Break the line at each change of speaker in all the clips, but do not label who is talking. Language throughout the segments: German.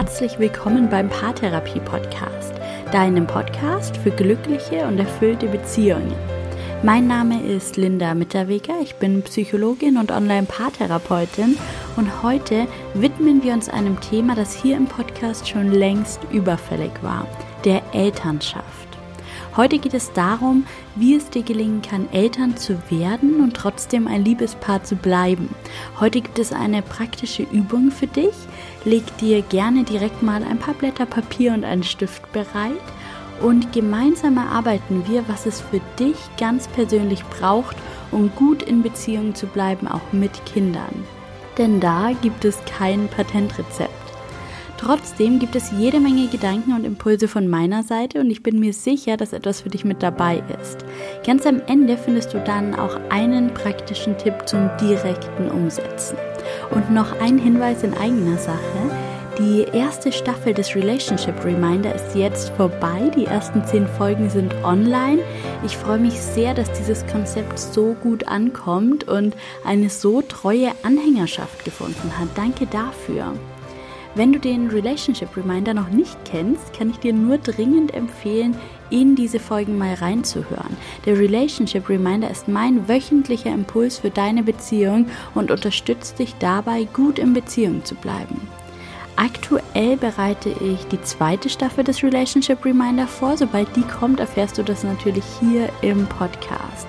herzlich willkommen beim Paartherapie Podcast, deinem Podcast für glückliche und erfüllte Beziehungen. Mein Name ist Linda Mitterweger, ich bin Psychologin und Online-Paartherapeutin und heute widmen wir uns einem Thema, das hier im Podcast schon längst überfällig war, der Elternschaft. Heute geht es darum, wie es dir gelingen kann, Eltern zu werden und trotzdem ein Liebespaar zu bleiben. Heute gibt es eine praktische Übung für dich. Leg dir gerne direkt mal ein paar Blätter Papier und einen Stift bereit und gemeinsam erarbeiten wir, was es für dich ganz persönlich braucht, um gut in Beziehung zu bleiben, auch mit Kindern. Denn da gibt es kein Patentrezept. Trotzdem gibt es jede Menge Gedanken und Impulse von meiner Seite und ich bin mir sicher, dass etwas für dich mit dabei ist. Ganz am Ende findest du dann auch einen praktischen Tipp zum direkten Umsetzen. Und noch ein Hinweis in eigener Sache. Die erste Staffel des Relationship Reminder ist jetzt vorbei. Die ersten zehn Folgen sind online. Ich freue mich sehr, dass dieses Konzept so gut ankommt und eine so treue Anhängerschaft gefunden hat. Danke dafür. Wenn du den Relationship Reminder noch nicht kennst, kann ich dir nur dringend empfehlen, in diese Folgen mal reinzuhören. Der Relationship Reminder ist mein wöchentlicher Impuls für deine Beziehung und unterstützt dich dabei, gut in Beziehung zu bleiben. Aktuell bereite ich die zweite Staffel des Relationship Reminder vor. Sobald die kommt, erfährst du das natürlich hier im Podcast.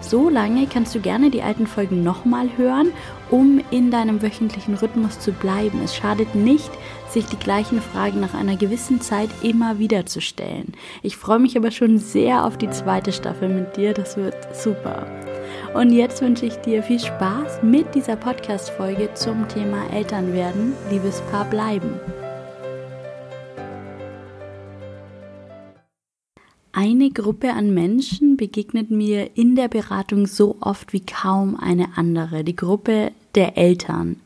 So lange kannst du gerne die alten Folgen nochmal hören, um in deinem wöchentlichen Rhythmus zu bleiben. Es schadet nicht, sich die gleichen Fragen nach einer gewissen Zeit immer wieder zu stellen. Ich freue mich aber schon sehr auf die zweite Staffel mit dir. Das wird super. Und jetzt wünsche ich dir viel Spaß mit dieser Podcast-Folge zum Thema Elternwerden, Liebespaar bleiben. Eine Gruppe an Menschen begegnet mir in der Beratung so oft wie kaum eine andere, die Gruppe der Eltern.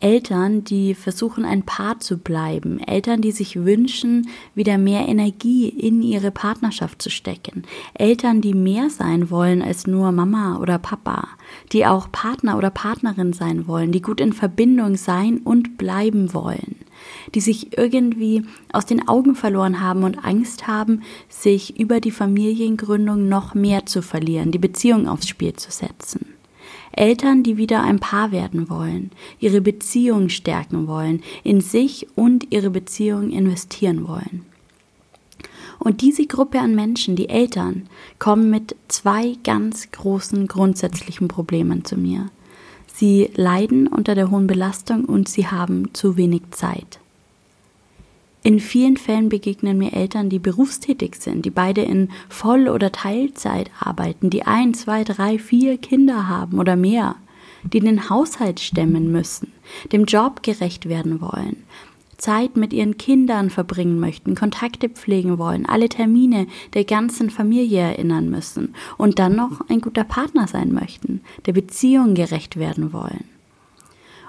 Eltern, die versuchen, ein Paar zu bleiben, Eltern, die sich wünschen, wieder mehr Energie in ihre Partnerschaft zu stecken, Eltern, die mehr sein wollen als nur Mama oder Papa, die auch Partner oder Partnerin sein wollen, die gut in Verbindung sein und bleiben wollen, die sich irgendwie aus den Augen verloren haben und Angst haben, sich über die Familiengründung noch mehr zu verlieren, die Beziehung aufs Spiel zu setzen. Eltern, die wieder ein Paar werden wollen, ihre Beziehung stärken wollen, in sich und ihre Beziehung investieren wollen. Und diese Gruppe an Menschen, die Eltern, kommen mit zwei ganz großen grundsätzlichen Problemen zu mir. Sie leiden unter der hohen Belastung und sie haben zu wenig Zeit. In vielen Fällen begegnen mir Eltern, die berufstätig sind, die beide in Voll- oder Teilzeit arbeiten, die ein, zwei, drei, vier Kinder haben oder mehr, die den Haushalt stemmen müssen, dem Job gerecht werden wollen, Zeit mit ihren Kindern verbringen möchten, Kontakte pflegen wollen, alle Termine der ganzen Familie erinnern müssen und dann noch ein guter Partner sein möchten, der Beziehung gerecht werden wollen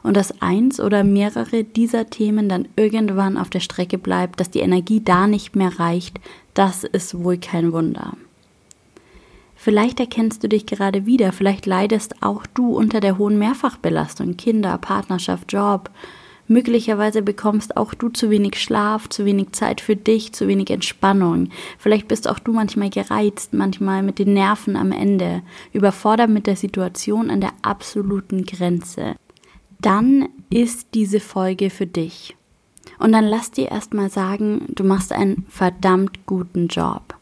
und dass eins oder mehrere dieser Themen dann irgendwann auf der Strecke bleibt, dass die Energie da nicht mehr reicht, das ist wohl kein Wunder. Vielleicht erkennst du dich gerade wieder, vielleicht leidest auch du unter der hohen Mehrfachbelastung, Kinder, Partnerschaft, Job. Möglicherweise bekommst auch du zu wenig Schlaf, zu wenig Zeit für dich, zu wenig Entspannung. Vielleicht bist auch du manchmal gereizt, manchmal mit den Nerven am Ende, überfordert mit der Situation an der absoluten Grenze dann ist diese Folge für dich. Und dann lass dir erstmal sagen, du machst einen verdammt guten Job.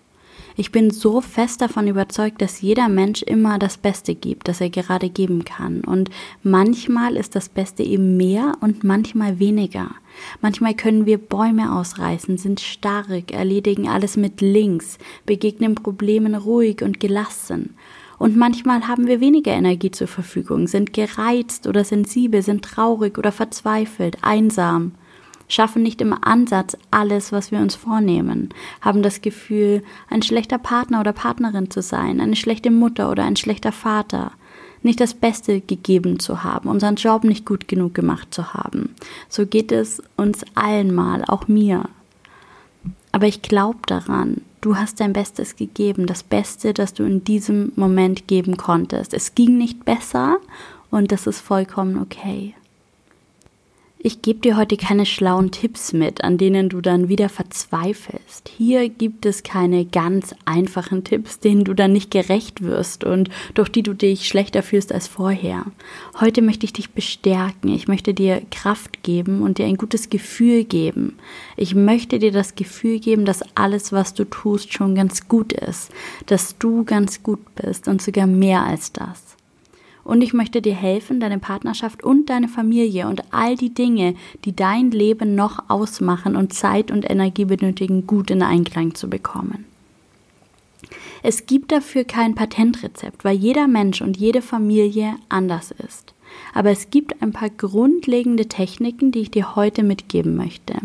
Ich bin so fest davon überzeugt, dass jeder Mensch immer das Beste gibt, das er gerade geben kann. Und manchmal ist das Beste eben mehr und manchmal weniger. Manchmal können wir Bäume ausreißen, sind stark, erledigen alles mit links, begegnen Problemen ruhig und gelassen. Und manchmal haben wir weniger Energie zur Verfügung, sind gereizt oder sensibel, sind traurig oder verzweifelt, einsam, schaffen nicht im Ansatz alles, was wir uns vornehmen, haben das Gefühl, ein schlechter Partner oder Partnerin zu sein, eine schlechte Mutter oder ein schlechter Vater, nicht das Beste gegeben zu haben, unseren Job nicht gut genug gemacht zu haben. So geht es uns allen mal, auch mir. Aber ich glaube daran, du hast dein Bestes gegeben, das Beste, das du in diesem Moment geben konntest. Es ging nicht besser und das ist vollkommen okay. Ich gebe dir heute keine schlauen Tipps mit, an denen du dann wieder verzweifelst. Hier gibt es keine ganz einfachen Tipps, denen du dann nicht gerecht wirst und durch die du dich schlechter fühlst als vorher. Heute möchte ich dich bestärken. Ich möchte dir Kraft geben und dir ein gutes Gefühl geben. Ich möchte dir das Gefühl geben, dass alles, was du tust, schon ganz gut ist, dass du ganz gut bist und sogar mehr als das. Und ich möchte dir helfen, deine Partnerschaft und deine Familie und all die Dinge, die dein Leben noch ausmachen und Zeit und Energie benötigen, gut in Einklang zu bekommen. Es gibt dafür kein Patentrezept, weil jeder Mensch und jede Familie anders ist. Aber es gibt ein paar grundlegende Techniken, die ich dir heute mitgeben möchte.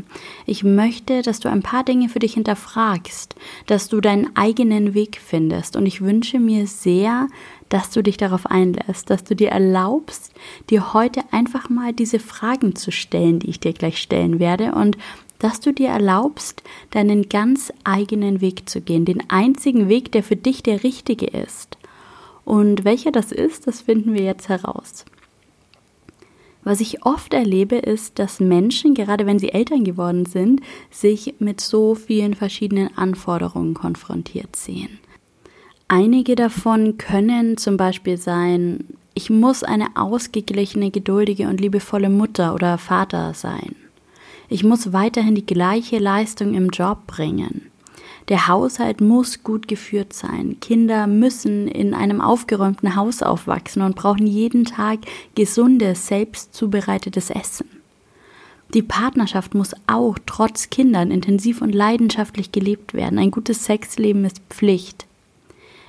Ich möchte, dass du ein paar Dinge für dich hinterfragst, dass du deinen eigenen Weg findest. Und ich wünsche mir sehr, dass du dich darauf einlässt, dass du dir erlaubst, dir heute einfach mal diese Fragen zu stellen, die ich dir gleich stellen werde und dass du dir erlaubst, deinen ganz eigenen Weg zu gehen, den einzigen Weg, der für dich der richtige ist. Und welcher das ist, das finden wir jetzt heraus. Was ich oft erlebe, ist, dass Menschen, gerade wenn sie Eltern geworden sind, sich mit so vielen verschiedenen Anforderungen konfrontiert sehen. Einige davon können zum Beispiel sein, ich muss eine ausgeglichene, geduldige und liebevolle Mutter oder Vater sein. Ich muss weiterhin die gleiche Leistung im Job bringen. Der Haushalt muss gut geführt sein. Kinder müssen in einem aufgeräumten Haus aufwachsen und brauchen jeden Tag gesundes, selbst zubereitetes Essen. Die Partnerschaft muss auch trotz Kindern intensiv und leidenschaftlich gelebt werden. Ein gutes Sexleben ist Pflicht.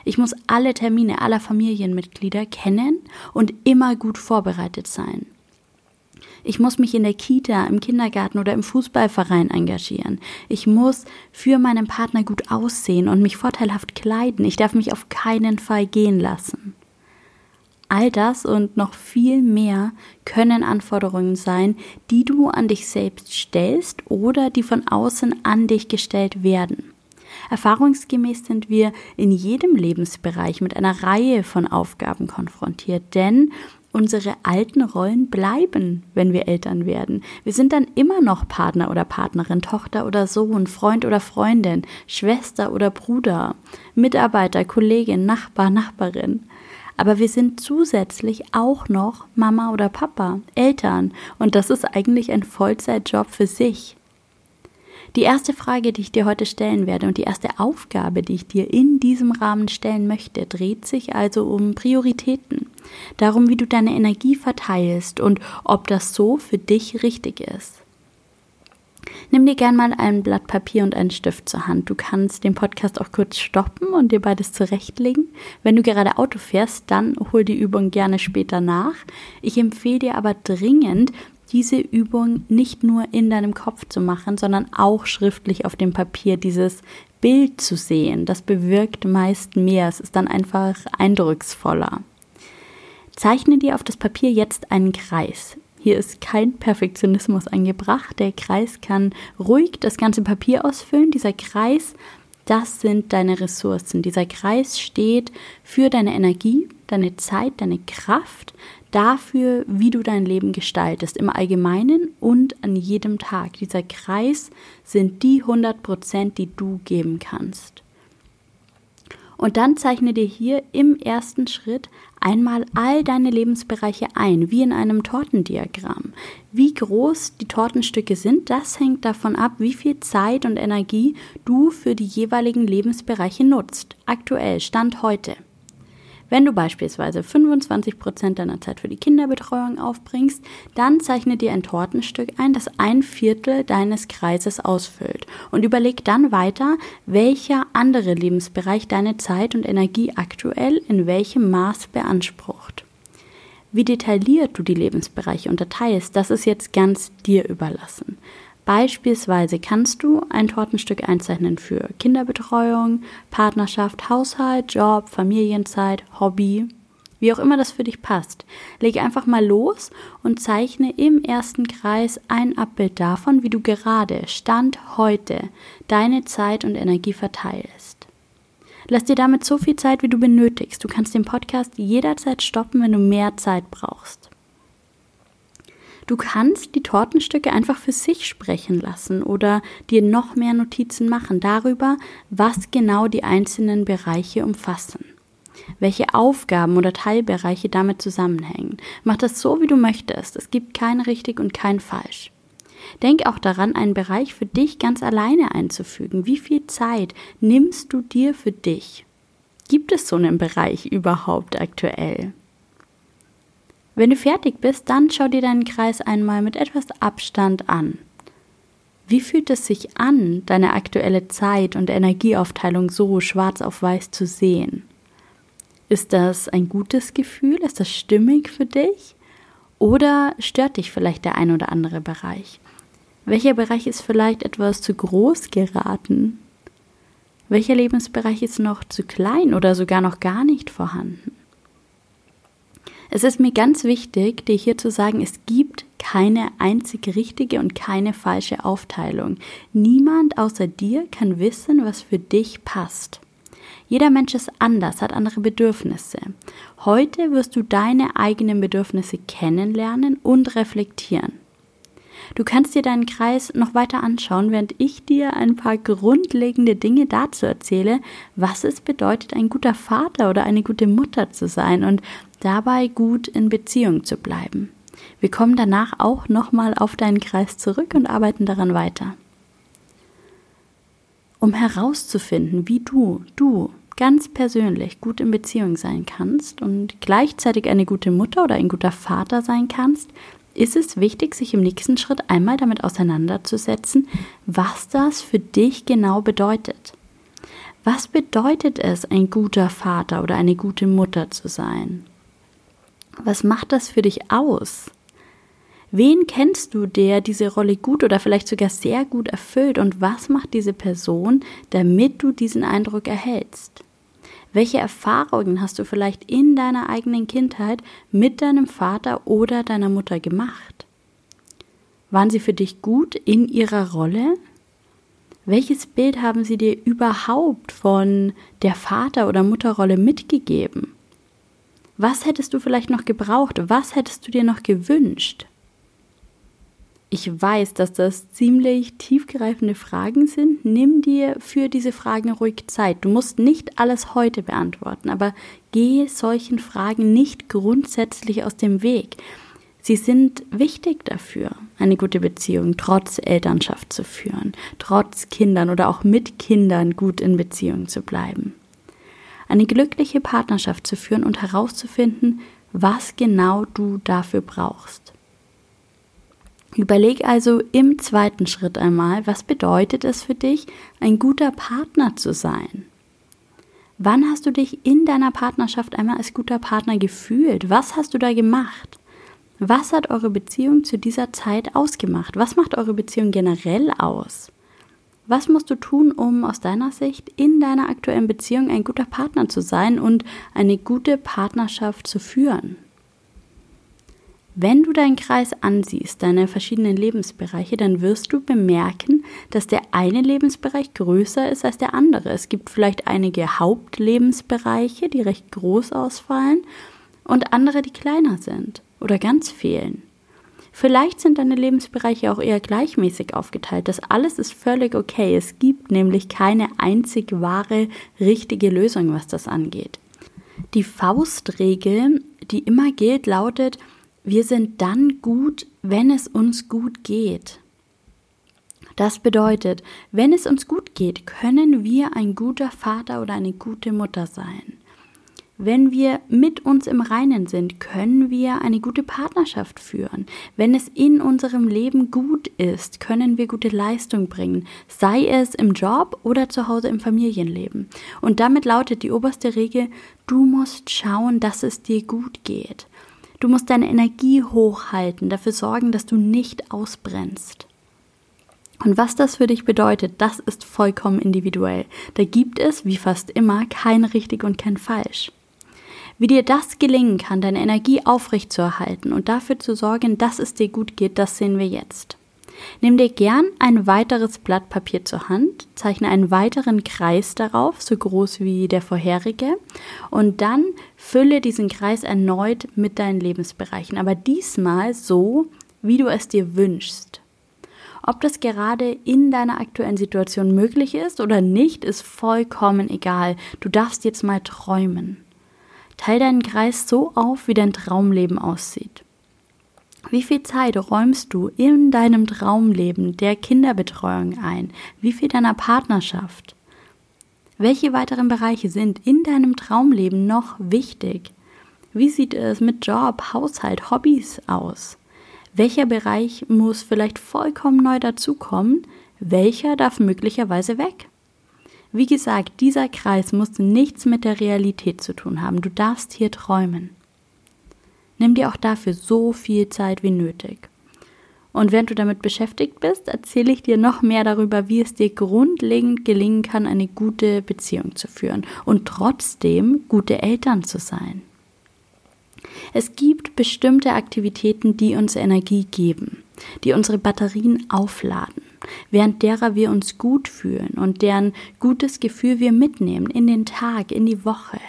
Ich muss alle Termine aller Familienmitglieder kennen und immer gut vorbereitet sein. Ich muss mich in der Kita, im Kindergarten oder im Fußballverein engagieren. Ich muss für meinen Partner gut aussehen und mich vorteilhaft kleiden. Ich darf mich auf keinen Fall gehen lassen. All das und noch viel mehr können Anforderungen sein, die du an dich selbst stellst oder die von außen an dich gestellt werden. Erfahrungsgemäß sind wir in jedem Lebensbereich mit einer Reihe von Aufgaben konfrontiert, denn unsere alten Rollen bleiben, wenn wir Eltern werden. Wir sind dann immer noch Partner oder Partnerin, Tochter oder Sohn, Freund oder Freundin, Schwester oder Bruder, Mitarbeiter, Kollegin, Nachbar, Nachbarin. Aber wir sind zusätzlich auch noch Mama oder Papa, Eltern, und das ist eigentlich ein Vollzeitjob für sich. Die erste Frage, die ich dir heute stellen werde und die erste Aufgabe, die ich dir in diesem Rahmen stellen möchte, dreht sich also um Prioritäten. Darum, wie du deine Energie verteilst und ob das so für dich richtig ist. Nimm dir gern mal ein Blatt Papier und einen Stift zur Hand. Du kannst den Podcast auch kurz stoppen und dir beides zurechtlegen. Wenn du gerade Auto fährst, dann hol die Übung gerne später nach. Ich empfehle dir aber dringend, diese Übung nicht nur in deinem Kopf zu machen, sondern auch schriftlich auf dem Papier dieses Bild zu sehen. Das bewirkt meist mehr. Es ist dann einfach eindrucksvoller. Zeichne dir auf das Papier jetzt einen Kreis. Hier ist kein Perfektionismus angebracht. Der Kreis kann ruhig das ganze Papier ausfüllen. Dieser Kreis, das sind deine Ressourcen. Dieser Kreis steht für deine Energie, deine Zeit, deine Kraft, dafür, wie du dein Leben gestaltest, im Allgemeinen und an jedem Tag. Dieser Kreis sind die 100 Prozent, die du geben kannst. Und dann zeichne dir hier im ersten Schritt einmal all deine Lebensbereiche ein, wie in einem Tortendiagramm. Wie groß die Tortenstücke sind, das hängt davon ab, wie viel Zeit und Energie du für die jeweiligen Lebensbereiche nutzt. Aktuell, Stand heute. Wenn du beispielsweise 25 Prozent deiner Zeit für die Kinderbetreuung aufbringst, dann zeichne dir ein Tortenstück ein, das ein Viertel deines Kreises ausfüllt und überleg dann weiter, welcher andere Lebensbereich deine Zeit und Energie aktuell in welchem Maß beansprucht. Wie detailliert du die Lebensbereiche unterteilst, das ist jetzt ganz dir überlassen. Beispielsweise kannst du ein Tortenstück einzeichnen für Kinderbetreuung, Partnerschaft, Haushalt, Job, Familienzeit, Hobby, wie auch immer das für dich passt. Lege einfach mal los und zeichne im ersten Kreis ein Abbild davon, wie du gerade, Stand heute, deine Zeit und Energie verteilst. Lass dir damit so viel Zeit, wie du benötigst. Du kannst den Podcast jederzeit stoppen, wenn du mehr Zeit brauchst. Du kannst die Tortenstücke einfach für sich sprechen lassen oder dir noch mehr Notizen machen darüber, was genau die einzelnen Bereiche umfassen. Welche Aufgaben oder Teilbereiche damit zusammenhängen. Mach das so, wie du möchtest. Es gibt kein richtig und kein falsch. Denk auch daran, einen Bereich für dich ganz alleine einzufügen. Wie viel Zeit nimmst du dir für dich? Gibt es so einen Bereich überhaupt aktuell? Wenn du fertig bist, dann schau dir deinen Kreis einmal mit etwas Abstand an. Wie fühlt es sich an, deine aktuelle Zeit und Energieaufteilung so schwarz auf weiß zu sehen? Ist das ein gutes Gefühl? Ist das stimmig für dich? Oder stört dich vielleicht der ein oder andere Bereich? Welcher Bereich ist vielleicht etwas zu groß geraten? Welcher Lebensbereich ist noch zu klein oder sogar noch gar nicht vorhanden? Es ist mir ganz wichtig, dir hier zu sagen, es gibt keine einzig richtige und keine falsche Aufteilung. Niemand außer dir kann wissen, was für dich passt. Jeder Mensch ist anders, hat andere Bedürfnisse. Heute wirst du deine eigenen Bedürfnisse kennenlernen und reflektieren. Du kannst dir deinen Kreis noch weiter anschauen, während ich dir ein paar grundlegende Dinge dazu erzähle, was es bedeutet, ein guter Vater oder eine gute Mutter zu sein und dabei gut in Beziehung zu bleiben. Wir kommen danach auch nochmal auf deinen Kreis zurück und arbeiten daran weiter. Um herauszufinden, wie du, du ganz persönlich gut in Beziehung sein kannst und gleichzeitig eine gute Mutter oder ein guter Vater sein kannst, ist es wichtig, sich im nächsten Schritt einmal damit auseinanderzusetzen, was das für dich genau bedeutet. Was bedeutet es, ein guter Vater oder eine gute Mutter zu sein? Was macht das für dich aus? Wen kennst du, der diese Rolle gut oder vielleicht sogar sehr gut erfüllt und was macht diese Person, damit du diesen Eindruck erhältst? Welche Erfahrungen hast du vielleicht in deiner eigenen Kindheit mit deinem Vater oder deiner Mutter gemacht? Waren sie für dich gut in ihrer Rolle? Welches Bild haben sie dir überhaupt von der Vater- oder Mutterrolle mitgegeben? Was hättest du vielleicht noch gebraucht? Was hättest du dir noch gewünscht? Ich weiß, dass das ziemlich tiefgreifende Fragen sind. Nimm dir für diese Fragen ruhig Zeit. Du musst nicht alles heute beantworten, aber gehe solchen Fragen nicht grundsätzlich aus dem Weg. Sie sind wichtig dafür, eine gute Beziehung trotz Elternschaft zu führen, trotz Kindern oder auch mit Kindern gut in Beziehung zu bleiben eine glückliche Partnerschaft zu führen und herauszufinden, was genau du dafür brauchst. Überleg also im zweiten Schritt einmal, was bedeutet es für dich, ein guter Partner zu sein? Wann hast du dich in deiner Partnerschaft einmal als guter Partner gefühlt? Was hast du da gemacht? Was hat eure Beziehung zu dieser Zeit ausgemacht? Was macht eure Beziehung generell aus? Was musst du tun, um aus deiner Sicht in deiner aktuellen Beziehung ein guter Partner zu sein und eine gute Partnerschaft zu führen? Wenn du deinen Kreis ansiehst, deine verschiedenen Lebensbereiche, dann wirst du bemerken, dass der eine Lebensbereich größer ist als der andere. Es gibt vielleicht einige Hauptlebensbereiche, die recht groß ausfallen und andere, die kleiner sind oder ganz fehlen. Vielleicht sind deine Lebensbereiche auch eher gleichmäßig aufgeteilt. Das alles ist völlig okay. Es gibt nämlich keine einzig wahre, richtige Lösung, was das angeht. Die Faustregel, die immer gilt, lautet, wir sind dann gut, wenn es uns gut geht. Das bedeutet, wenn es uns gut geht, können wir ein guter Vater oder eine gute Mutter sein. Wenn wir mit uns im Reinen sind, können wir eine gute Partnerschaft führen. Wenn es in unserem Leben gut ist, können wir gute Leistung bringen, sei es im Job oder zu Hause im Familienleben. Und damit lautet die oberste Regel, du musst schauen, dass es dir gut geht. Du musst deine Energie hochhalten, dafür sorgen, dass du nicht ausbrennst. Und was das für dich bedeutet, das ist vollkommen individuell. Da gibt es, wie fast immer, kein richtig und kein falsch. Wie dir das gelingen kann, deine Energie aufrechtzuerhalten und dafür zu sorgen, dass es dir gut geht, das sehen wir jetzt. Nimm dir gern ein weiteres Blatt Papier zur Hand, zeichne einen weiteren Kreis darauf, so groß wie der vorherige, und dann fülle diesen Kreis erneut mit deinen Lebensbereichen, aber diesmal so, wie du es dir wünschst. Ob das gerade in deiner aktuellen Situation möglich ist oder nicht, ist vollkommen egal. Du darfst jetzt mal träumen. Teil deinen Kreis so auf, wie dein Traumleben aussieht. Wie viel Zeit räumst du in deinem Traumleben der Kinderbetreuung ein? Wie viel deiner Partnerschaft? Welche weiteren Bereiche sind in deinem Traumleben noch wichtig? Wie sieht es mit Job, Haushalt, Hobbys aus? Welcher Bereich muss vielleicht vollkommen neu dazukommen? Welcher darf möglicherweise weg? Wie gesagt, dieser Kreis muss nichts mit der Realität zu tun haben. Du darfst hier träumen. Nimm dir auch dafür so viel Zeit wie nötig. Und während du damit beschäftigt bist, erzähle ich dir noch mehr darüber, wie es dir grundlegend gelingen kann, eine gute Beziehung zu führen und trotzdem gute Eltern zu sein. Es gibt bestimmte Aktivitäten, die uns Energie geben, die unsere Batterien aufladen, während derer wir uns gut fühlen und deren gutes Gefühl wir mitnehmen in den Tag, in die Woche.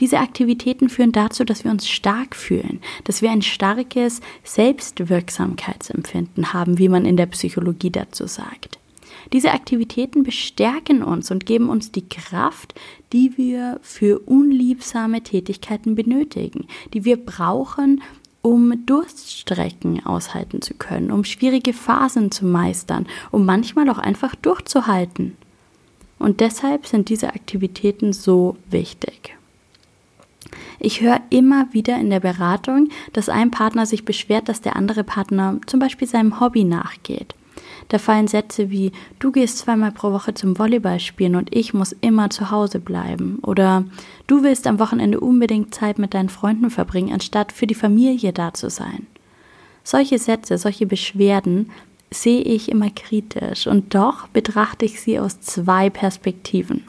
Diese Aktivitäten führen dazu, dass wir uns stark fühlen, dass wir ein starkes Selbstwirksamkeitsempfinden haben, wie man in der Psychologie dazu sagt. Diese Aktivitäten bestärken uns und geben uns die Kraft, die wir für unliebsame Tätigkeiten benötigen, die wir brauchen, um Durststrecken aushalten zu können, um schwierige Phasen zu meistern, um manchmal auch einfach durchzuhalten. Und deshalb sind diese Aktivitäten so wichtig. Ich höre immer wieder in der Beratung, dass ein Partner sich beschwert, dass der andere Partner zum Beispiel seinem Hobby nachgeht. Da fallen Sätze wie du gehst zweimal pro Woche zum Volleyball spielen und ich muss immer zu Hause bleiben oder du willst am Wochenende unbedingt Zeit mit deinen Freunden verbringen, anstatt für die Familie da zu sein. Solche Sätze, solche Beschwerden sehe ich immer kritisch und doch betrachte ich sie aus zwei Perspektiven.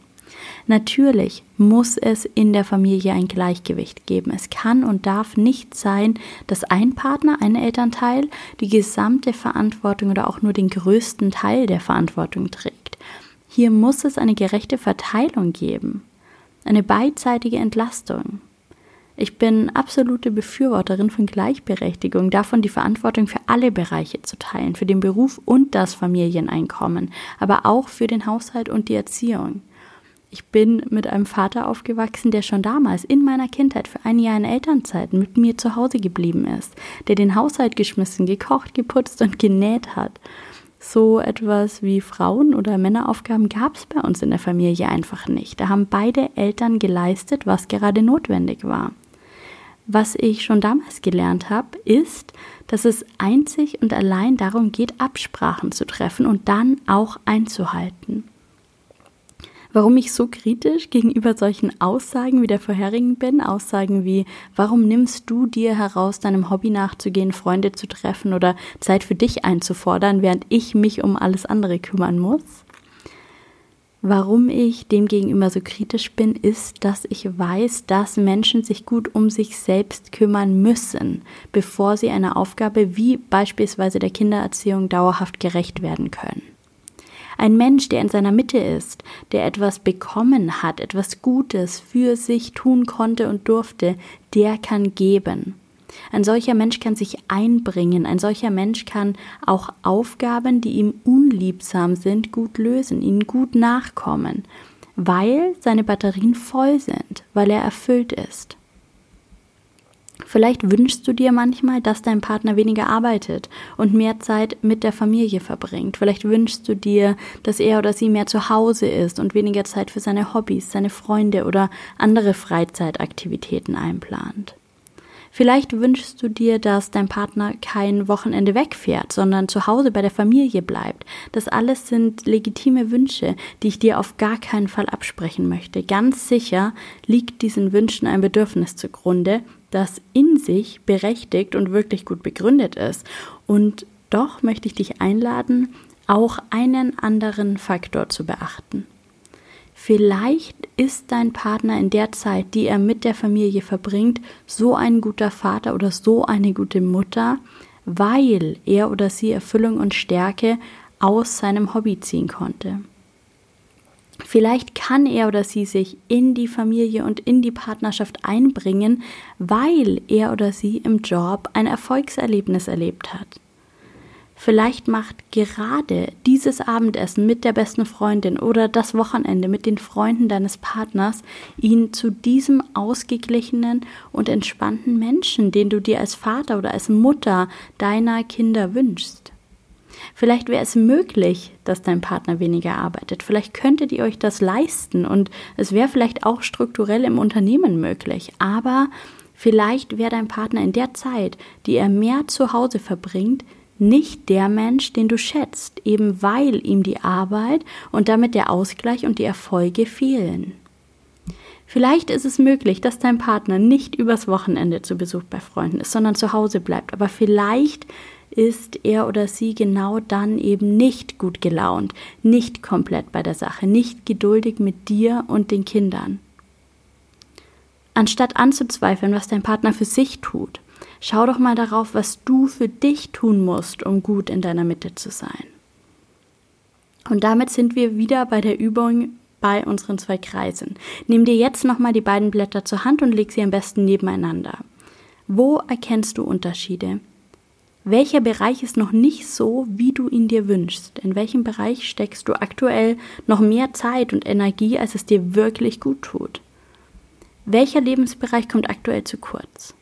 Natürlich muss es in der Familie ein Gleichgewicht geben. Es kann und darf nicht sein, dass ein Partner, ein Elternteil, die gesamte Verantwortung oder auch nur den größten Teil der Verantwortung trägt. Hier muss es eine gerechte Verteilung geben, eine beidseitige Entlastung. Ich bin absolute Befürworterin von Gleichberechtigung, davon die Verantwortung für alle Bereiche zu teilen, für den Beruf und das Familieneinkommen, aber auch für den Haushalt und die Erziehung. Ich bin mit einem Vater aufgewachsen, der schon damals in meiner Kindheit für ein Jahr in Elternzeit mit mir zu Hause geblieben ist, der den Haushalt geschmissen, gekocht, geputzt und genäht hat. So etwas wie Frauen- oder Männeraufgaben gab es bei uns in der Familie einfach nicht. Da haben beide Eltern geleistet, was gerade notwendig war. Was ich schon damals gelernt habe, ist, dass es einzig und allein darum geht, Absprachen zu treffen und dann auch einzuhalten. Warum ich so kritisch gegenüber solchen Aussagen wie der vorherigen bin, Aussagen wie, warum nimmst du dir heraus, deinem Hobby nachzugehen, Freunde zu treffen oder Zeit für dich einzufordern, während ich mich um alles andere kümmern muss? Warum ich dem gegenüber so kritisch bin, ist, dass ich weiß, dass Menschen sich gut um sich selbst kümmern müssen, bevor sie einer Aufgabe wie beispielsweise der Kindererziehung dauerhaft gerecht werden können. Ein Mensch, der in seiner Mitte ist, der etwas bekommen hat, etwas Gutes für sich tun konnte und durfte, der kann geben. Ein solcher Mensch kann sich einbringen, ein solcher Mensch kann auch Aufgaben, die ihm unliebsam sind, gut lösen, ihnen gut nachkommen, weil seine Batterien voll sind, weil er erfüllt ist. Vielleicht wünschst du dir manchmal, dass dein Partner weniger arbeitet und mehr Zeit mit der Familie verbringt. Vielleicht wünschst du dir, dass er oder sie mehr zu Hause ist und weniger Zeit für seine Hobbys, seine Freunde oder andere Freizeitaktivitäten einplant. Vielleicht wünschst du dir, dass dein Partner kein Wochenende wegfährt, sondern zu Hause bei der Familie bleibt. Das alles sind legitime Wünsche, die ich dir auf gar keinen Fall absprechen möchte. Ganz sicher liegt diesen Wünschen ein Bedürfnis zugrunde, das in sich berechtigt und wirklich gut begründet ist. Und doch möchte ich dich einladen, auch einen anderen Faktor zu beachten. Vielleicht ist dein Partner in der Zeit, die er mit der Familie verbringt, so ein guter Vater oder so eine gute Mutter, weil er oder sie Erfüllung und Stärke aus seinem Hobby ziehen konnte. Vielleicht kann er oder sie sich in die Familie und in die Partnerschaft einbringen, weil er oder sie im Job ein Erfolgserlebnis erlebt hat. Vielleicht macht gerade dieses Abendessen mit der besten Freundin oder das Wochenende mit den Freunden deines Partners ihn zu diesem ausgeglichenen und entspannten Menschen, den du dir als Vater oder als Mutter deiner Kinder wünschst. Vielleicht wäre es möglich, dass dein Partner weniger arbeitet. Vielleicht könntet ihr euch das leisten und es wäre vielleicht auch strukturell im Unternehmen möglich. Aber vielleicht wäre dein Partner in der Zeit, die er mehr zu Hause verbringt, nicht der Mensch, den du schätzt, eben weil ihm die Arbeit und damit der Ausgleich und die Erfolge fehlen. Vielleicht ist es möglich, dass dein Partner nicht übers Wochenende zu Besuch bei Freunden ist, sondern zu Hause bleibt, aber vielleicht ist er oder sie genau dann eben nicht gut gelaunt, nicht komplett bei der Sache, nicht geduldig mit dir und den Kindern. Anstatt anzuzweifeln, was dein Partner für sich tut, schau doch mal darauf, was du für dich tun musst, um gut in deiner Mitte zu sein. Und damit sind wir wieder bei der Übung bei unseren zwei Kreisen. Nimm dir jetzt nochmal die beiden Blätter zur Hand und leg sie am besten nebeneinander. Wo erkennst du Unterschiede? Welcher Bereich ist noch nicht so, wie du ihn dir wünschst? In welchem Bereich steckst du aktuell noch mehr Zeit und Energie, als es dir wirklich gut tut? Welcher Lebensbereich kommt aktuell zu kurz?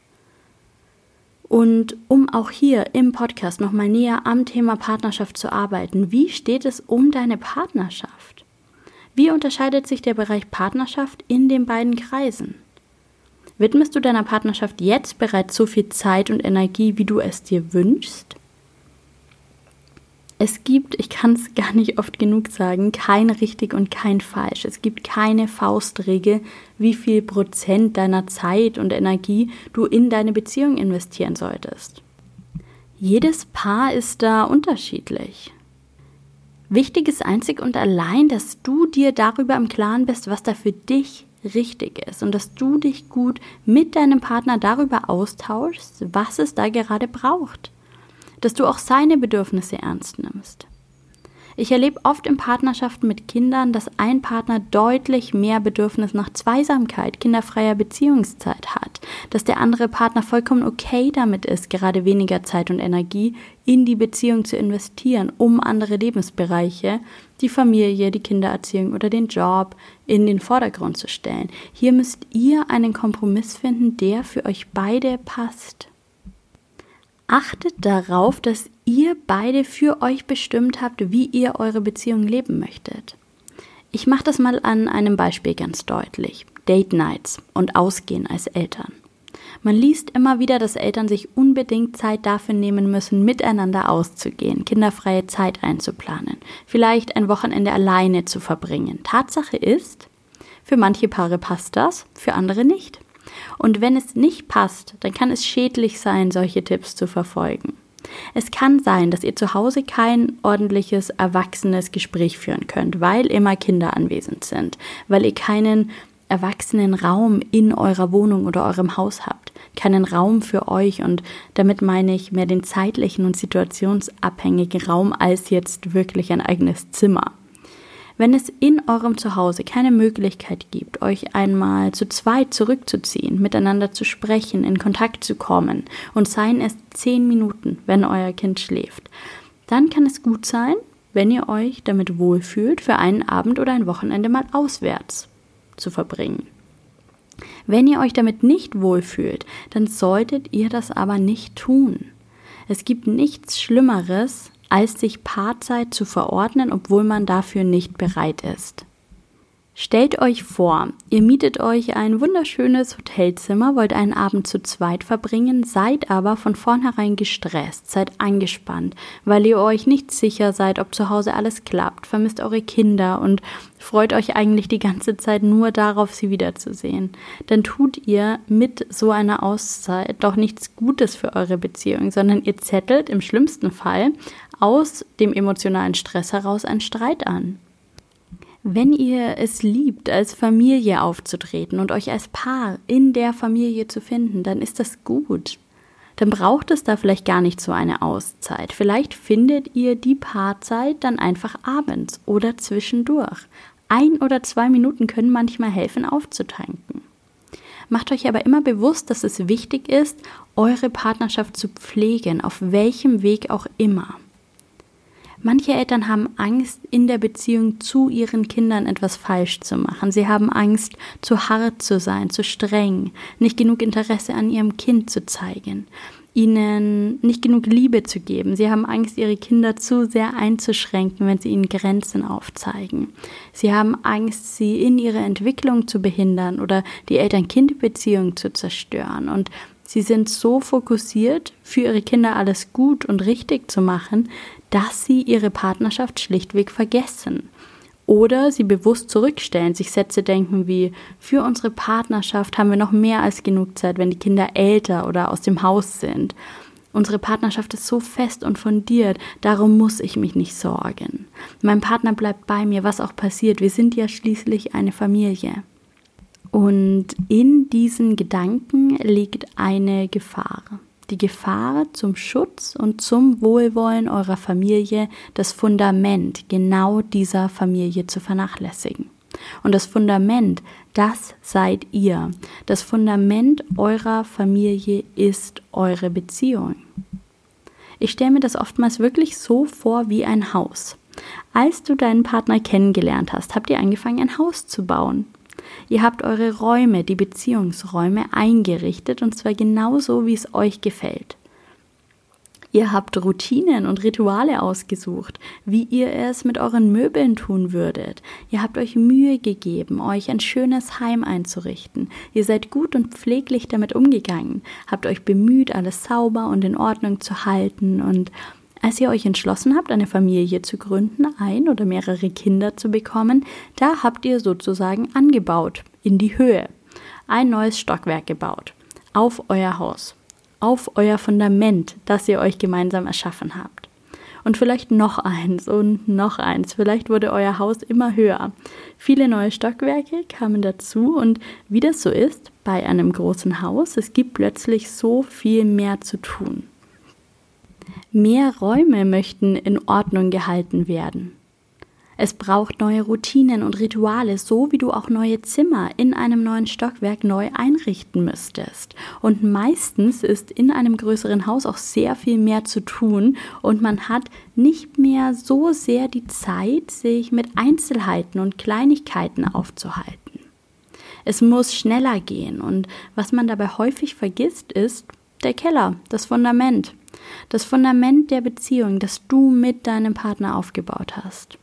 Und um auch hier im Podcast nochmal näher am Thema Partnerschaft zu arbeiten, wie steht es um deine Partnerschaft? Wie unterscheidet sich der Bereich Partnerschaft in den beiden Kreisen? Widmest du deiner Partnerschaft jetzt bereits so viel Zeit und Energie, wie du es dir wünschst? Es gibt, ich kann es gar nicht oft genug sagen, kein richtig und kein falsch. Es gibt keine Faustregel, wie viel Prozent deiner Zeit und Energie du in deine Beziehung investieren solltest. Jedes Paar ist da unterschiedlich. Wichtig ist einzig und allein, dass du dir darüber im Klaren bist, was da für dich richtig ist und dass du dich gut mit deinem Partner darüber austauschst, was es da gerade braucht. Dass du auch seine Bedürfnisse ernst nimmst. Ich erlebe oft in Partnerschaften mit Kindern, dass ein Partner deutlich mehr Bedürfnis nach Zweisamkeit, kinderfreier Beziehungszeit hat, dass der andere Partner vollkommen okay damit ist, gerade weniger Zeit und Energie in die Beziehung zu investieren, um andere Lebensbereiche, die Familie, die Kindererziehung oder den Job in den Vordergrund zu stellen. Hier müsst ihr einen Kompromiss finden, der für euch beide passt. Achtet darauf, dass ihr beide für euch bestimmt habt, wie ihr eure Beziehung leben möchtet. Ich mache das mal an einem Beispiel ganz deutlich. Date Nights und Ausgehen als Eltern. Man liest immer wieder, dass Eltern sich unbedingt Zeit dafür nehmen müssen, miteinander auszugehen, kinderfreie Zeit einzuplanen, vielleicht ein Wochenende alleine zu verbringen. Tatsache ist, für manche Paare passt das, für andere nicht. Und wenn es nicht passt, dann kann es schädlich sein, solche Tipps zu verfolgen. Es kann sein, dass ihr zu Hause kein ordentliches, erwachsenes Gespräch führen könnt, weil immer Kinder anwesend sind, weil ihr keinen erwachsenen Raum in eurer Wohnung oder eurem Haus habt, keinen Raum für euch und damit meine ich mehr den zeitlichen und situationsabhängigen Raum als jetzt wirklich ein eigenes Zimmer. Wenn es in eurem Zuhause keine Möglichkeit gibt, euch einmal zu zweit zurückzuziehen, miteinander zu sprechen, in Kontakt zu kommen und seien es zehn Minuten, wenn euer Kind schläft, dann kann es gut sein, wenn ihr euch damit wohlfühlt, für einen Abend oder ein Wochenende mal auswärts zu verbringen. Wenn ihr euch damit nicht wohlfühlt, dann solltet ihr das aber nicht tun. Es gibt nichts Schlimmeres, als sich Paarzeit zu verordnen, obwohl man dafür nicht bereit ist. Stellt euch vor, ihr mietet euch ein wunderschönes Hotelzimmer, wollt einen Abend zu zweit verbringen, seid aber von vornherein gestresst, seid angespannt, weil ihr euch nicht sicher seid, ob zu Hause alles klappt, vermisst eure Kinder und freut euch eigentlich die ganze Zeit nur darauf, sie wiederzusehen. Dann tut ihr mit so einer Auszeit doch nichts Gutes für eure Beziehung, sondern ihr zettelt im schlimmsten Fall aus dem emotionalen Stress heraus einen Streit an. Wenn ihr es liebt, als Familie aufzutreten und euch als Paar in der Familie zu finden, dann ist das gut. Dann braucht es da vielleicht gar nicht so eine Auszeit. Vielleicht findet ihr die Paarzeit dann einfach abends oder zwischendurch. Ein oder zwei Minuten können manchmal helfen, aufzutanken. Macht euch aber immer bewusst, dass es wichtig ist, eure Partnerschaft zu pflegen, auf welchem Weg auch immer. Manche Eltern haben Angst, in der Beziehung zu ihren Kindern etwas falsch zu machen. Sie haben Angst, zu hart zu sein, zu streng, nicht genug Interesse an ihrem Kind zu zeigen ihnen nicht genug Liebe zu geben. Sie haben Angst, ihre Kinder zu sehr einzuschränken, wenn sie ihnen Grenzen aufzeigen. Sie haben Angst, sie in ihrer Entwicklung zu behindern oder die Eltern-Kind-Beziehung zu zerstören. Und sie sind so fokussiert, für ihre Kinder alles gut und richtig zu machen, dass sie ihre Partnerschaft schlichtweg vergessen oder sie bewusst zurückstellen, sich Sätze denken wie, für unsere Partnerschaft haben wir noch mehr als genug Zeit, wenn die Kinder älter oder aus dem Haus sind. Unsere Partnerschaft ist so fest und fundiert, darum muss ich mich nicht sorgen. Mein Partner bleibt bei mir, was auch passiert, wir sind ja schließlich eine Familie. Und in diesen Gedanken liegt eine Gefahr die Gefahr zum Schutz und zum Wohlwollen eurer Familie, das Fundament genau dieser Familie zu vernachlässigen. Und das Fundament, das seid ihr. Das Fundament eurer Familie ist eure Beziehung. Ich stelle mir das oftmals wirklich so vor wie ein Haus. Als du deinen Partner kennengelernt hast, habt ihr angefangen, ein Haus zu bauen. Ihr habt eure Räume, die Beziehungsräume, eingerichtet und zwar genauso, wie es euch gefällt. Ihr habt Routinen und Rituale ausgesucht, wie ihr es mit euren Möbeln tun würdet. Ihr habt euch Mühe gegeben, euch ein schönes Heim einzurichten. Ihr seid gut und pfleglich damit umgegangen, habt euch bemüht, alles sauber und in Ordnung zu halten und als ihr euch entschlossen habt, eine Familie zu gründen, ein oder mehrere Kinder zu bekommen, da habt ihr sozusagen angebaut, in die Höhe. Ein neues Stockwerk gebaut. Auf euer Haus. Auf euer Fundament, das ihr euch gemeinsam erschaffen habt. Und vielleicht noch eins und noch eins. Vielleicht wurde euer Haus immer höher. Viele neue Stockwerke kamen dazu und wie das so ist bei einem großen Haus, es gibt plötzlich so viel mehr zu tun. Mehr Räume möchten in Ordnung gehalten werden. Es braucht neue Routinen und Rituale, so wie du auch neue Zimmer in einem neuen Stockwerk neu einrichten müsstest. Und meistens ist in einem größeren Haus auch sehr viel mehr zu tun und man hat nicht mehr so sehr die Zeit, sich mit Einzelheiten und Kleinigkeiten aufzuhalten. Es muss schneller gehen und was man dabei häufig vergisst, ist der Keller, das Fundament das Fundament der Beziehung, das du mit deinem Partner aufgebaut hast.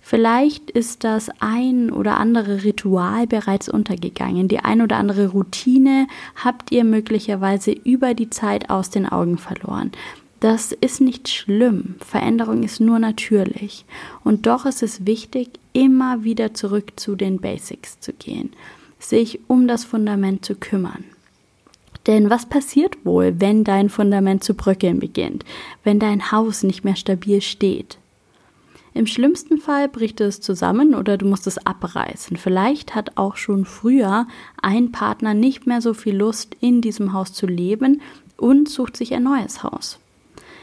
Vielleicht ist das ein oder andere Ritual bereits untergegangen. Die ein oder andere Routine habt ihr möglicherweise über die Zeit aus den Augen verloren. Das ist nicht schlimm. Veränderung ist nur natürlich. Und doch ist es wichtig, immer wieder zurück zu den Basics zu gehen, sich um das Fundament zu kümmern. Denn was passiert wohl, wenn dein Fundament zu bröckeln beginnt, wenn dein Haus nicht mehr stabil steht? Im schlimmsten Fall bricht es zusammen oder du musst es abreißen. Vielleicht hat auch schon früher ein Partner nicht mehr so viel Lust, in diesem Haus zu leben und sucht sich ein neues Haus.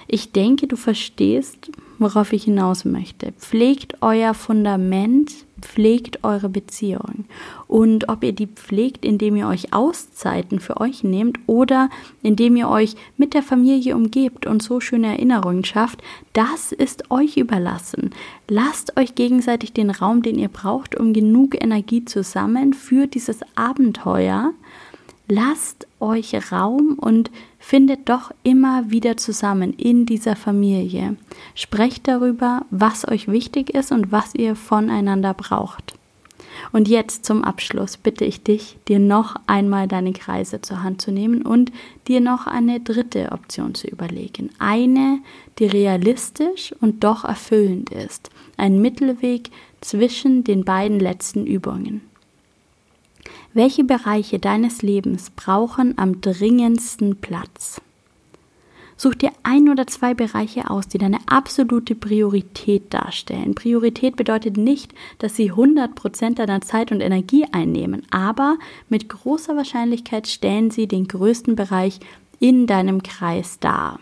Ich denke, du verstehst, worauf ich hinaus möchte. Pflegt euer Fundament, pflegt eure Beziehung. Und ob ihr die pflegt, indem ihr euch Auszeiten für euch nehmt oder indem ihr euch mit der Familie umgebt und so schöne Erinnerungen schafft, das ist euch überlassen. Lasst euch gegenseitig den Raum, den ihr braucht, um genug Energie zu sammeln für dieses Abenteuer lasst euch Raum und findet doch immer wieder zusammen in dieser Familie. Sprecht darüber, was euch wichtig ist und was ihr voneinander braucht. Und jetzt zum Abschluss bitte ich dich, dir noch einmal deine Kreise zur Hand zu nehmen und dir noch eine dritte Option zu überlegen. Eine, die realistisch und doch erfüllend ist. Ein Mittelweg zwischen den beiden letzten Übungen. Welche Bereiche deines Lebens brauchen am dringendsten Platz? Such dir ein oder zwei Bereiche aus, die deine absolute Priorität darstellen. Priorität bedeutet nicht, dass sie 100% deiner Zeit und Energie einnehmen, aber mit großer Wahrscheinlichkeit stellen sie den größten Bereich in deinem Kreis dar.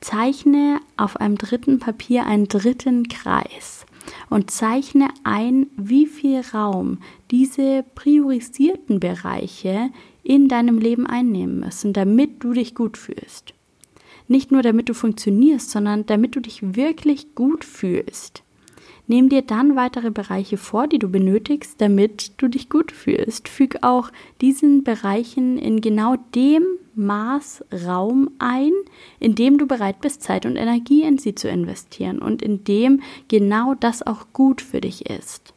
Zeichne auf einem dritten Papier einen dritten Kreis und zeichne ein, wie viel Raum diese priorisierten Bereiche in deinem Leben einnehmen müssen, damit du dich gut fühlst. Nicht nur damit du funktionierst, sondern damit du dich wirklich gut fühlst. Nimm dir dann weitere Bereiche vor, die du benötigst, damit du dich gut fühlst. Füg auch diesen Bereichen in genau dem Maß Raum ein, in dem du bereit bist, Zeit und Energie in sie zu investieren und in dem genau das auch gut für dich ist.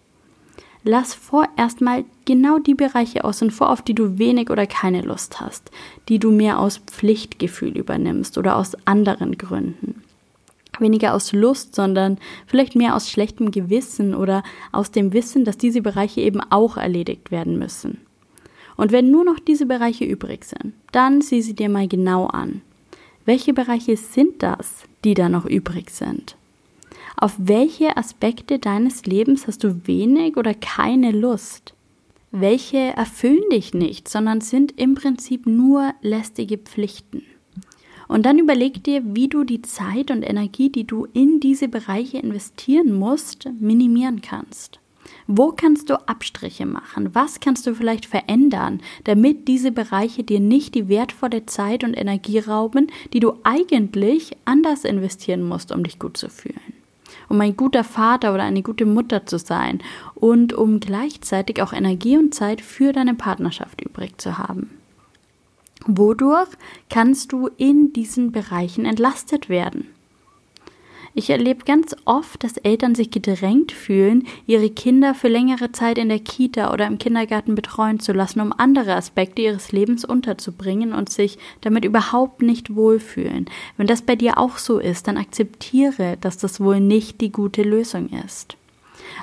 Lass vorerst mal genau die Bereiche außen vor, auf die du wenig oder keine Lust hast, die du mehr aus Pflichtgefühl übernimmst oder aus anderen Gründen weniger aus Lust, sondern vielleicht mehr aus schlechtem Gewissen oder aus dem Wissen, dass diese Bereiche eben auch erledigt werden müssen. Und wenn nur noch diese Bereiche übrig sind, dann sieh sie dir mal genau an. Welche Bereiche sind das, die da noch übrig sind? Auf welche Aspekte deines Lebens hast du wenig oder keine Lust? Welche erfüllen dich nicht, sondern sind im Prinzip nur lästige Pflichten? Und dann überleg dir, wie du die Zeit und Energie, die du in diese Bereiche investieren musst, minimieren kannst. Wo kannst du Abstriche machen? Was kannst du vielleicht verändern, damit diese Bereiche dir nicht die wertvolle Zeit und Energie rauben, die du eigentlich anders investieren musst, um dich gut zu fühlen? Um ein guter Vater oder eine gute Mutter zu sein und um gleichzeitig auch Energie und Zeit für deine Partnerschaft übrig zu haben. Wodurch kannst du in diesen Bereichen entlastet werden? Ich erlebe ganz oft, dass Eltern sich gedrängt fühlen, ihre Kinder für längere Zeit in der Kita oder im Kindergarten betreuen zu lassen, um andere Aspekte ihres Lebens unterzubringen und sich damit überhaupt nicht wohlfühlen. Wenn das bei dir auch so ist, dann akzeptiere, dass das wohl nicht die gute Lösung ist.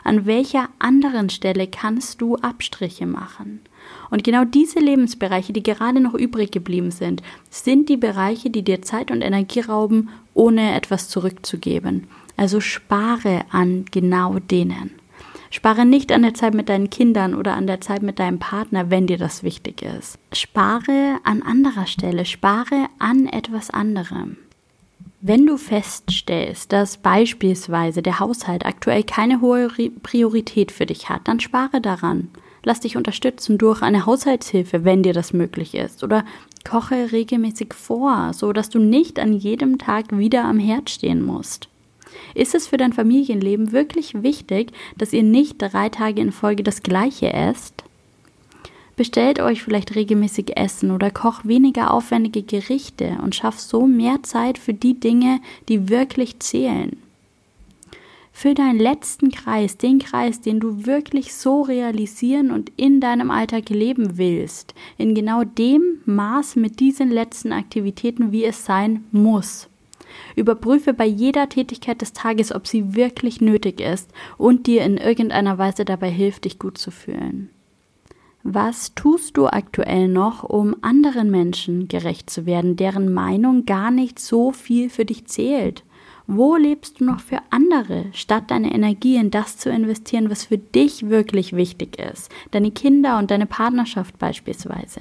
An welcher anderen Stelle kannst du Abstriche machen? Und genau diese Lebensbereiche, die gerade noch übrig geblieben sind, sind die Bereiche, die dir Zeit und Energie rauben, ohne etwas zurückzugeben. Also spare an genau denen. Spare nicht an der Zeit mit deinen Kindern oder an der Zeit mit deinem Partner, wenn dir das wichtig ist. Spare an anderer Stelle, spare an etwas anderem. Wenn du feststellst, dass beispielsweise der Haushalt aktuell keine hohe Priorität für dich hat, dann spare daran. Lass dich unterstützen durch eine Haushaltshilfe, wenn dir das möglich ist. Oder koche regelmäßig vor, so dass du nicht an jedem Tag wieder am Herd stehen musst. Ist es für dein Familienleben wirklich wichtig, dass ihr nicht drei Tage in Folge das gleiche esst? Bestellt euch vielleicht regelmäßig Essen oder koch weniger aufwendige Gerichte und schaff so mehr Zeit für die Dinge, die wirklich zählen. Für deinen letzten Kreis, den Kreis, den du wirklich so realisieren und in deinem Alltag leben willst, in genau dem Maß mit diesen letzten Aktivitäten, wie es sein muss. Überprüfe bei jeder Tätigkeit des Tages, ob sie wirklich nötig ist und dir in irgendeiner Weise dabei hilft, dich gut zu fühlen. Was tust du aktuell noch, um anderen Menschen gerecht zu werden, deren Meinung gar nicht so viel für dich zählt? Wo lebst du noch für andere, statt deine Energie in das zu investieren, was für dich wirklich wichtig ist? Deine Kinder und deine Partnerschaft beispielsweise.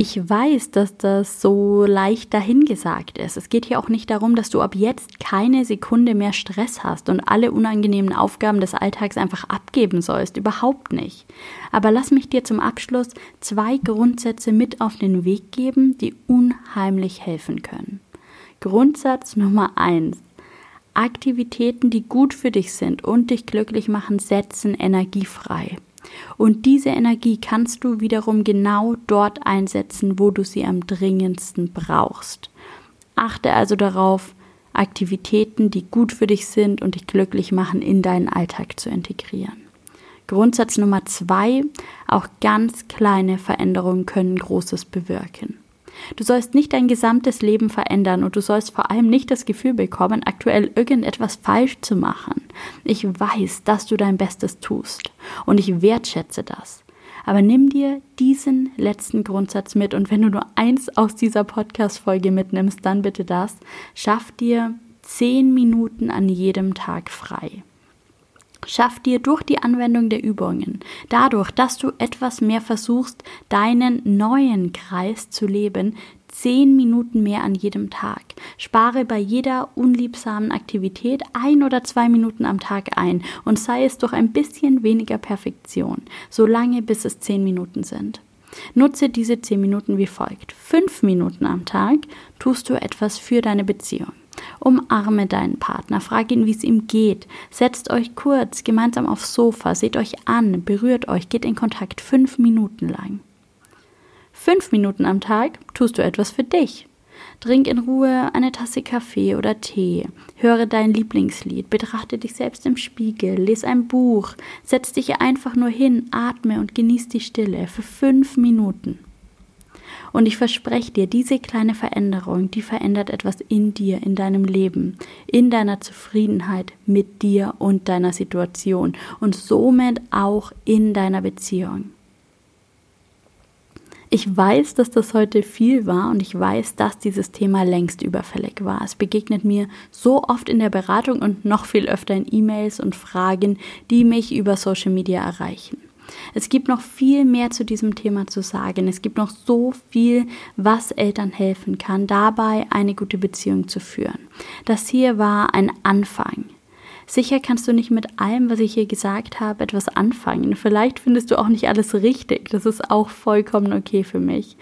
Ich weiß, dass das so leicht dahingesagt ist. Es geht hier auch nicht darum, dass du ab jetzt keine Sekunde mehr Stress hast und alle unangenehmen Aufgaben des Alltags einfach abgeben sollst. Überhaupt nicht. Aber lass mich dir zum Abschluss zwei Grundsätze mit auf den Weg geben, die unheimlich helfen können. Grundsatz Nummer eins. Aktivitäten, die gut für dich sind und dich glücklich machen, setzen Energie frei. Und diese Energie kannst du wiederum genau dort einsetzen, wo du sie am dringendsten brauchst. Achte also darauf, Aktivitäten, die gut für dich sind und dich glücklich machen, in deinen Alltag zu integrieren. Grundsatz Nummer zwei, auch ganz kleine Veränderungen können Großes bewirken. Du sollst nicht dein gesamtes Leben verändern und du sollst vor allem nicht das Gefühl bekommen, aktuell irgendetwas falsch zu machen. Ich weiß, dass du dein Bestes tust und ich wertschätze das. Aber nimm dir diesen letzten Grundsatz mit und wenn du nur eins aus dieser Podcast-Folge mitnimmst, dann bitte das. Schaff dir zehn Minuten an jedem Tag frei. Schaff dir durch die Anwendung der Übungen, dadurch, dass du etwas mehr versuchst, deinen neuen Kreis zu leben, zehn Minuten mehr an jedem Tag. Spare bei jeder unliebsamen Aktivität ein oder zwei Minuten am Tag ein und sei es durch ein bisschen weniger Perfektion, solange bis es zehn Minuten sind. Nutze diese zehn Minuten wie folgt. Fünf Minuten am Tag tust du etwas für deine Beziehung. Umarme deinen Partner, frag ihn, wie es ihm geht. Setzt euch kurz gemeinsam aufs Sofa, seht euch an, berührt euch, geht in Kontakt fünf Minuten lang. Fünf Minuten am Tag tust du etwas für dich. Trink in Ruhe eine Tasse Kaffee oder Tee, höre dein Lieblingslied, betrachte dich selbst im Spiegel, lese ein Buch, setz dich einfach nur hin, atme und genieß die Stille für fünf Minuten. Und ich verspreche dir, diese kleine Veränderung, die verändert etwas in dir, in deinem Leben, in deiner Zufriedenheit mit dir und deiner Situation und somit auch in deiner Beziehung. Ich weiß, dass das heute viel war und ich weiß, dass dieses Thema längst überfällig war. Es begegnet mir so oft in der Beratung und noch viel öfter in E-Mails und Fragen, die mich über Social Media erreichen. Es gibt noch viel mehr zu diesem Thema zu sagen. Es gibt noch so viel, was Eltern helfen kann, dabei eine gute Beziehung zu führen. Das hier war ein Anfang. Sicher kannst du nicht mit allem, was ich hier gesagt habe, etwas anfangen. Vielleicht findest du auch nicht alles richtig. Das ist auch vollkommen okay für mich.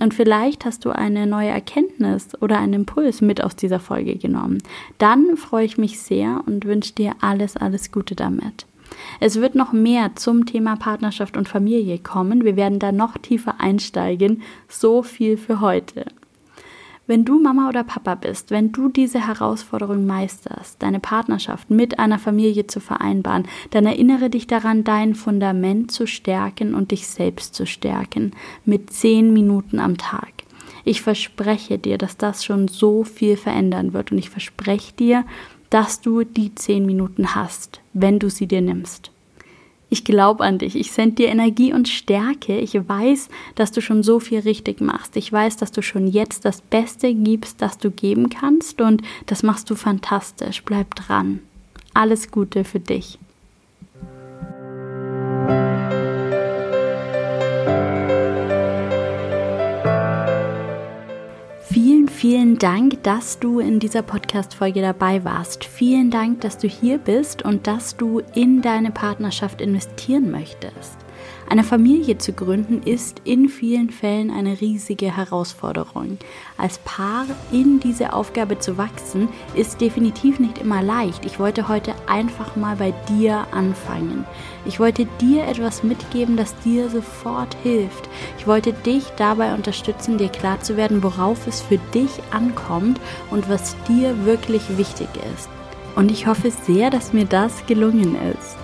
Und vielleicht hast du eine neue Erkenntnis oder einen Impuls mit aus dieser Folge genommen. Dann freue ich mich sehr und wünsche dir alles, alles Gute damit. Es wird noch mehr zum Thema Partnerschaft und Familie kommen. Wir werden da noch tiefer einsteigen. So viel für heute. Wenn du Mama oder Papa bist, wenn du diese Herausforderung meisterst, deine Partnerschaft mit einer Familie zu vereinbaren, dann erinnere dich daran, dein Fundament zu stärken und dich selbst zu stärken mit zehn Minuten am Tag. Ich verspreche dir, dass das schon so viel verändern wird und ich verspreche dir, dass du die zehn Minuten hast, wenn du sie dir nimmst. Ich glaube an dich. Ich sende dir Energie und Stärke. Ich weiß, dass du schon so viel richtig machst. Ich weiß, dass du schon jetzt das Beste gibst, das du geben kannst. Und das machst du fantastisch. Bleib dran. Alles Gute für dich. Vielen Dank, dass du in dieser Podcast-Folge dabei warst. Vielen Dank, dass du hier bist und dass du in deine Partnerschaft investieren möchtest. Eine Familie zu gründen ist in vielen Fällen eine riesige Herausforderung. Als Paar in diese Aufgabe zu wachsen, ist definitiv nicht immer leicht. Ich wollte heute einfach mal bei dir anfangen. Ich wollte dir etwas mitgeben, das dir sofort hilft. Ich wollte dich dabei unterstützen, dir klar zu werden, worauf es für dich ankommt und was dir wirklich wichtig ist. Und ich hoffe sehr, dass mir das gelungen ist.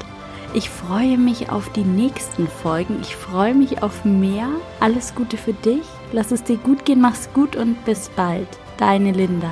Ich freue mich auf die nächsten Folgen. Ich freue mich auf mehr. Alles Gute für dich. Lass es dir gut gehen. Mach's gut und bis bald. Deine Linda.